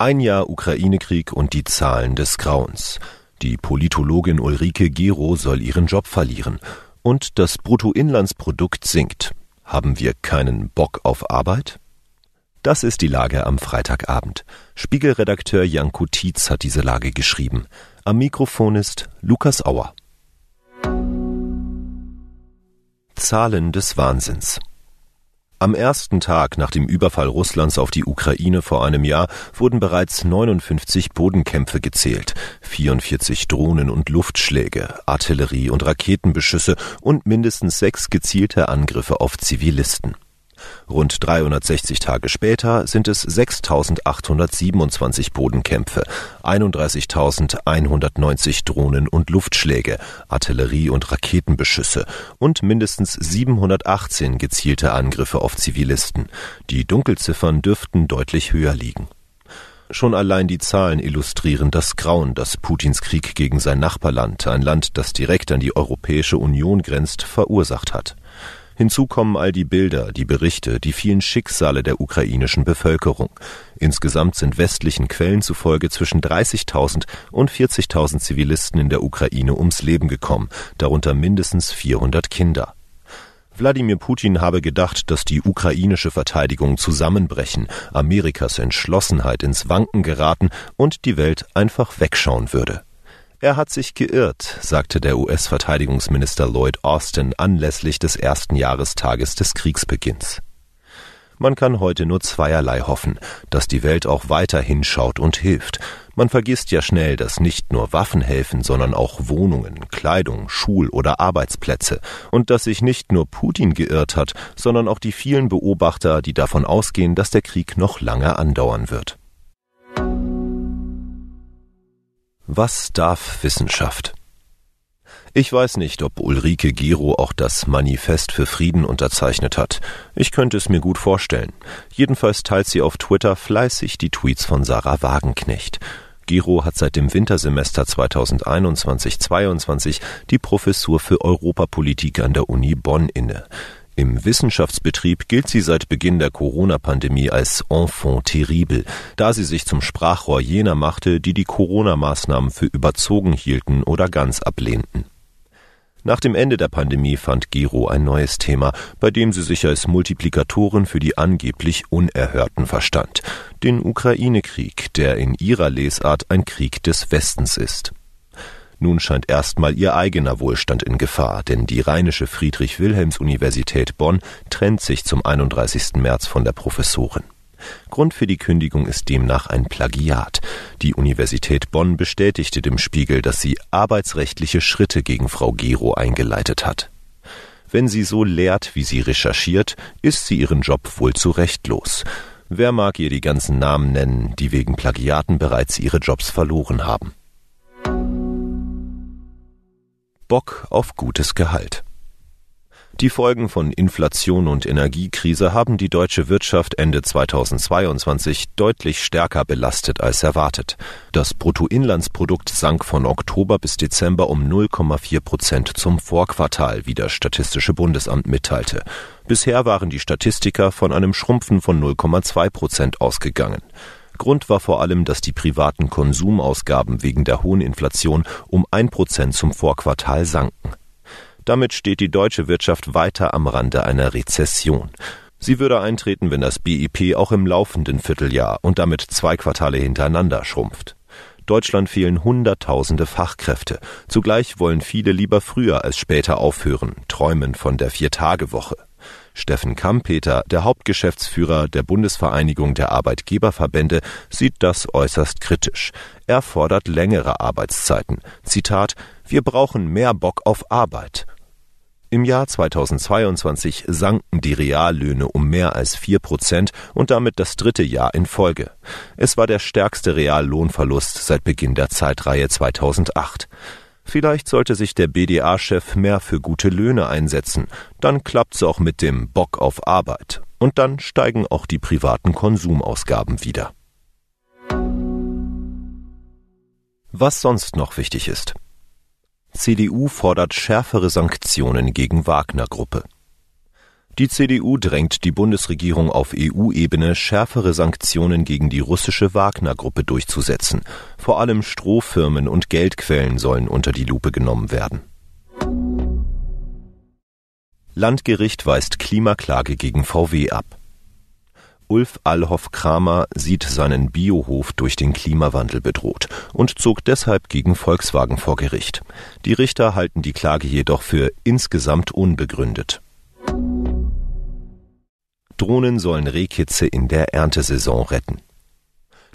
Ein Jahr Ukraine-Krieg und die Zahlen des Grauens. Die Politologin Ulrike Gero soll ihren Job verlieren. Und das Bruttoinlandsprodukt sinkt. Haben wir keinen Bock auf Arbeit? Das ist die Lage am Freitagabend. Spiegelredakteur Janko Tietz hat diese Lage geschrieben. Am Mikrofon ist Lukas Auer. Zahlen des Wahnsinns. Am ersten Tag nach dem Überfall Russlands auf die Ukraine vor einem Jahr wurden bereits 59 Bodenkämpfe gezählt, 44 Drohnen- und Luftschläge, Artillerie- und Raketenbeschüsse und mindestens sechs gezielte Angriffe auf Zivilisten. Rund 360 Tage später sind es 6.827 Bodenkämpfe, 31.190 Drohnen- und Luftschläge, Artillerie- und Raketenbeschüsse und mindestens 718 gezielte Angriffe auf Zivilisten. Die Dunkelziffern dürften deutlich höher liegen. Schon allein die Zahlen illustrieren das Grauen, das Putins Krieg gegen sein Nachbarland, ein Land, das direkt an die Europäische Union grenzt, verursacht hat. Hinzu kommen all die Bilder, die Berichte, die vielen Schicksale der ukrainischen Bevölkerung. Insgesamt sind westlichen Quellen zufolge zwischen 30.000 und 40.000 Zivilisten in der Ukraine ums Leben gekommen, darunter mindestens 400 Kinder. Wladimir Putin habe gedacht, dass die ukrainische Verteidigung zusammenbrechen, Amerikas Entschlossenheit ins Wanken geraten und die Welt einfach wegschauen würde. Er hat sich geirrt, sagte der US-Verteidigungsminister Lloyd Austin anlässlich des ersten Jahrestages des Kriegsbeginns. Man kann heute nur zweierlei hoffen, dass die Welt auch weiter hinschaut und hilft. Man vergisst ja schnell, dass nicht nur Waffen helfen, sondern auch Wohnungen, Kleidung, Schul- oder Arbeitsplätze, und dass sich nicht nur Putin geirrt hat, sondern auch die vielen Beobachter, die davon ausgehen, dass der Krieg noch lange andauern wird. Was darf Wissenschaft? Ich weiß nicht, ob Ulrike Gero auch das Manifest für Frieden unterzeichnet hat. Ich könnte es mir gut vorstellen. Jedenfalls teilt sie auf Twitter fleißig die Tweets von Sarah Wagenknecht. Gero hat seit dem Wintersemester 2021-22 die Professur für Europapolitik an der Uni Bonn inne. Im Wissenschaftsbetrieb gilt sie seit Beginn der Corona-Pandemie als Enfant terrible, da sie sich zum Sprachrohr jener machte, die die Corona-Maßnahmen für überzogen hielten oder ganz ablehnten. Nach dem Ende der Pandemie fand Gero ein neues Thema, bei dem sie sich als Multiplikatorin für die angeblich Unerhörten verstand, den Ukraine-Krieg, der in ihrer Lesart ein Krieg des Westens ist. Nun scheint erstmal ihr eigener Wohlstand in Gefahr, denn die Rheinische Friedrich-Wilhelms-Universität Bonn trennt sich zum 31. März von der Professorin. Grund für die Kündigung ist demnach ein Plagiat. Die Universität Bonn bestätigte dem Spiegel, dass sie arbeitsrechtliche Schritte gegen Frau Gero eingeleitet hat. Wenn sie so lehrt, wie sie recherchiert, ist sie ihren Job wohl zu Recht los. Wer mag ihr die ganzen Namen nennen, die wegen Plagiaten bereits ihre Jobs verloren haben? Bock auf gutes Gehalt. Die Folgen von Inflation und Energiekrise haben die deutsche Wirtschaft Ende 2022 deutlich stärker belastet als erwartet. Das Bruttoinlandsprodukt sank von Oktober bis Dezember um 0,4 Prozent zum Vorquartal, wie das Statistische Bundesamt mitteilte. Bisher waren die Statistiker von einem Schrumpfen von 0,2 Prozent ausgegangen. Grund war vor allem, dass die privaten Konsumausgaben wegen der hohen Inflation um ein Prozent zum Vorquartal sanken. Damit steht die deutsche Wirtschaft weiter am Rande einer Rezession. Sie würde eintreten, wenn das BIP auch im laufenden Vierteljahr und damit zwei Quartale hintereinander schrumpft. Deutschland fehlen Hunderttausende Fachkräfte. Zugleich wollen viele lieber früher als später aufhören, träumen von der Viertagewoche. Steffen Kampeter, der Hauptgeschäftsführer der Bundesvereinigung der Arbeitgeberverbände, sieht das äußerst kritisch. Er fordert längere Arbeitszeiten. Zitat Wir brauchen mehr Bock auf Arbeit. Im Jahr 2022 sanken die Reallöhne um mehr als vier Prozent und damit das dritte Jahr in Folge. Es war der stärkste Reallohnverlust seit Beginn der Zeitreihe 2008. Vielleicht sollte sich der BDA-Chef mehr für gute Löhne einsetzen. Dann klappt's auch mit dem Bock auf Arbeit. Und dann steigen auch die privaten Konsumausgaben wieder. Was sonst noch wichtig ist. CDU fordert schärfere Sanktionen gegen Wagner-Gruppe. Die CDU drängt die Bundesregierung auf EU-Ebene, schärfere Sanktionen gegen die russische Wagner-Gruppe durchzusetzen. Vor allem Strohfirmen und Geldquellen sollen unter die Lupe genommen werden. Landgericht weist Klimaklage gegen VW ab. Ulf Allhoff Kramer sieht seinen Biohof durch den Klimawandel bedroht und zog deshalb gegen Volkswagen vor Gericht. Die Richter halten die Klage jedoch für insgesamt unbegründet. Drohnen sollen Rehkitze in der Erntesaison retten.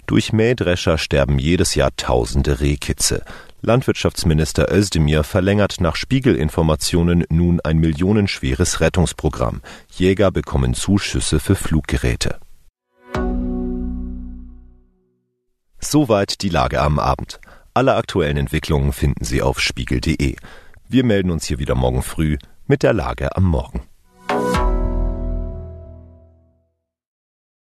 Durch Mähdrescher sterben jedes Jahr tausende Rehkitze. Landwirtschaftsminister Özdemir verlängert nach Spiegelinformationen nun ein millionenschweres Rettungsprogramm. Jäger bekommen Zuschüsse für Fluggeräte. Soweit die Lage am Abend. Alle aktuellen Entwicklungen finden Sie auf spiegel.de. Wir melden uns hier wieder morgen früh mit der Lage am Morgen.